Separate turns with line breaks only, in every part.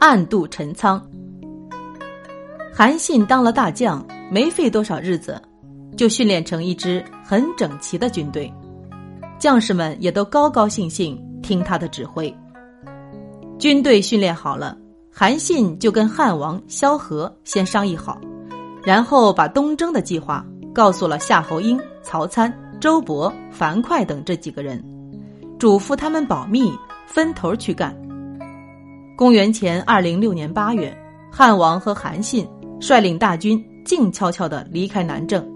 暗度陈仓。韩信当了大将，没费多少日子，就训练成一支很整齐的军队，将士们也都高高兴兴听他的指挥。军队训练好了，韩信就跟汉王萧何先商议好，然后把东征的计划告诉了夏侯婴、曹参、周勃、樊哙等这几个人，嘱咐他们保密，分头去干。公元前二零六年八月，汉王和韩信率领大军静悄悄地离开南郑，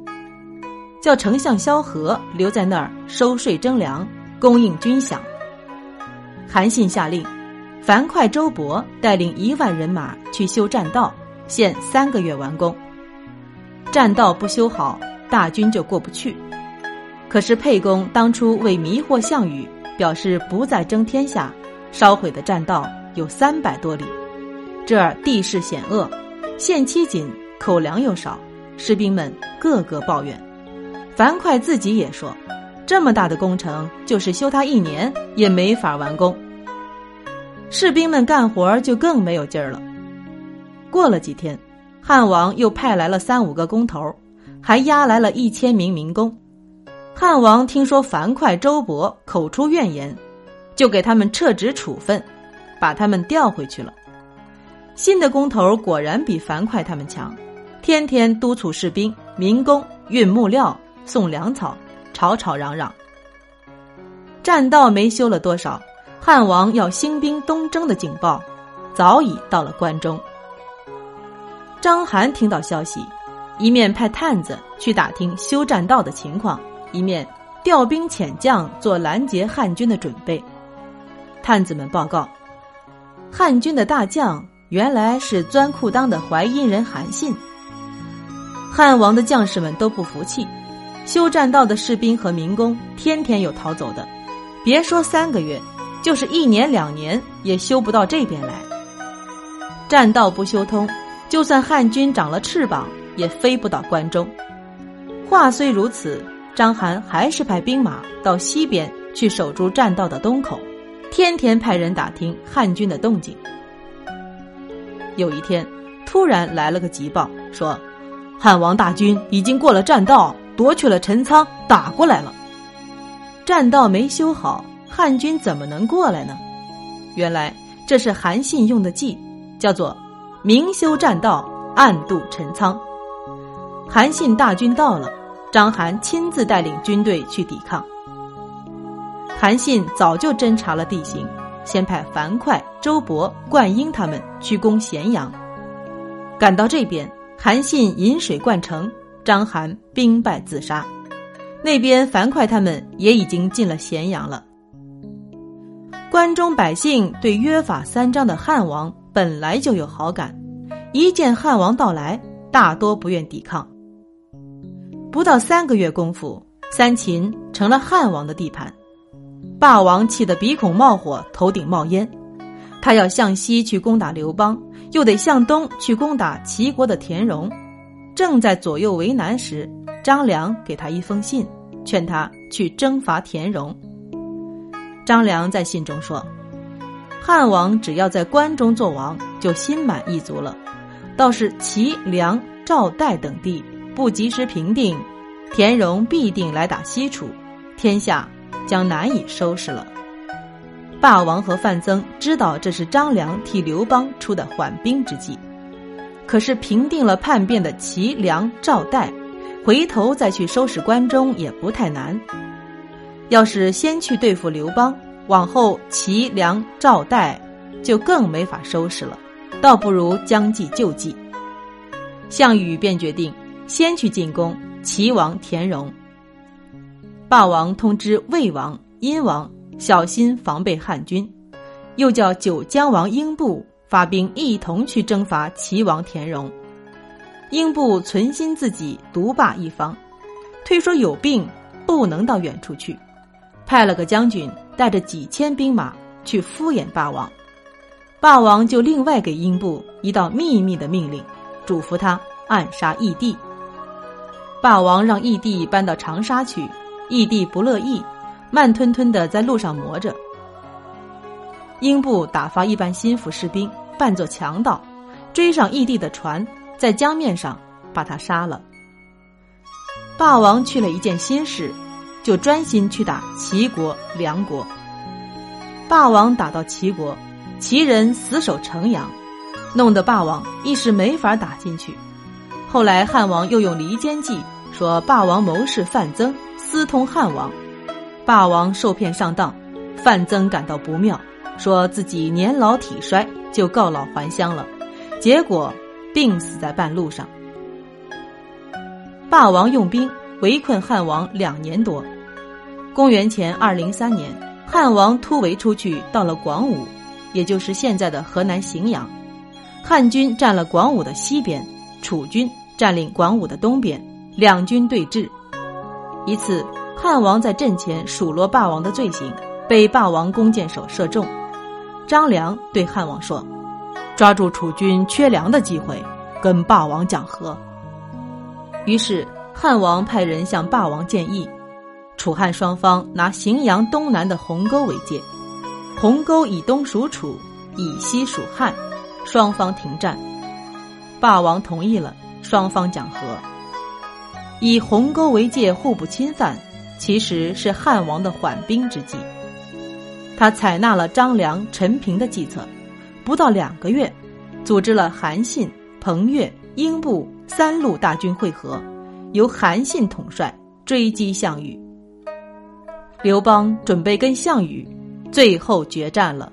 叫丞相萧何留在那儿收税征粮，供应军饷。韩信下令。樊哙、周勃带领一万人马去修栈道，限三个月完工。栈道不修好，大军就过不去。可是沛公当初为迷惑项羽，表示不再争天下，烧毁的栈道有三百多里。这儿地势险恶，限期紧，口粮又少，士兵们个个抱怨。樊哙自己也说，这么大的工程，就是修它一年也没法完工。士兵们干活就更没有劲儿了。过了几天，汉王又派来了三五个工头，还押来了一千名民工。汉王听说樊哙、周勃口出怨言，就给他们撤职处分，把他们调回去了。新的工头果然比樊哙他们强，天天督促士兵、民工运木料、送粮草，吵吵嚷嚷。栈道没修了多少。汉王要兴兵东征的警报，早已到了关中。章邯听到消息，一面派探子去打听修栈道的情况，一面调兵遣将做拦截汉军的准备。探子们报告，汉军的大将原来是钻裤裆的淮阴人韩信。汉王的将士们都不服气，修栈道的士兵和民工天天有逃走的，别说三个月。就是一年两年也修不到这边来，栈道不修通，就算汉军长了翅膀，也飞不到关中。话虽如此，章邯还是派兵马到西边去守住栈道的东口，天天派人打听汉军的动静。有一天，突然来了个急报，说汉王大军已经过了栈道，夺取了陈仓，打过来了。栈道没修好。汉军怎么能过来呢？原来这是韩信用的计，叫做“明修栈道，暗度陈仓”。韩信大军到了，章邯亲自带领军队去抵抗。韩信早就侦察了地形，先派樊哙、周勃、灌婴他们去攻咸阳。赶到这边，韩信引水灌城，章邯兵败自杀。那边樊哙他们也已经进了咸阳了。关中百姓对约法三章的汉王本来就有好感，一见汉王到来，大多不愿抵抗。不到三个月功夫，三秦成了汉王的地盘。霸王气得鼻孔冒火，头顶冒烟，他要向西去攻打刘邦，又得向东去攻打齐国的田荣。正在左右为难时，张良给他一封信，劝他去征伐田荣。张良在信中说：“汉王只要在关中做王，就心满意足了。倒是齐、梁、赵、代等地不及时平定，田荣必定来打西楚，天下将难以收拾了。”霸王和范增知道这是张良替刘邦出的缓兵之计，可是平定了叛变的齐、梁、赵、代，回头再去收拾关中也不太难。要是先去对付刘邦，往后齐、梁、赵、代就更没法收拾了，倒不如将计就计。项羽便决定先去进攻齐王田荣。霸王通知魏王、殷王小心防备汉军，又叫九江王英布发兵一同去征伐齐王田荣。英布存心自己独霸一方，推说有病不能到远处去。派了个将军带着几千兵马去敷衍霸王，霸王就另外给英布一道秘密的命令，嘱咐他暗杀义帝。霸王让义帝搬到长沙去，义帝不乐意，慢吞吞的在路上磨着。英布打发一班心腹士兵扮作强盗，追上义帝的船，在江面上把他杀了。霸王去了一件心事，就专心去打齐国、梁国。霸王打到齐国，齐人死守城阳，弄得霸王一时没法打进去。后来汉王又用离间计，说霸王谋士范增私通汉王，霸王受骗上当，范增感到不妙，说自己年老体衰，就告老还乡了，结果病死在半路上。霸王用兵围困汉王两年多，公元前二零三年，汉王突围出去，到了广武，也就是现在的河南荥阳。汉军占了广武的西边，楚军占领广武的东边，两军对峙。一次，汉王在阵前数落霸王的罪行，被霸王弓箭手射中。张良对汉王说：“抓住楚军缺粮的机会，跟霸王讲和。”于是汉王派人向霸王建议，楚汉双方拿荥阳东南的鸿沟为界，鸿沟以东属楚，以西属汉，双方停战。霸王同意了，双方讲和。以鸿沟为界，互不侵犯，其实是汉王的缓兵之计。他采纳了张良、陈平的计策，不到两个月，组织了韩信、彭越、英布。三路大军会合，由韩信统帅追击项羽。刘邦准备跟项羽最后决战了。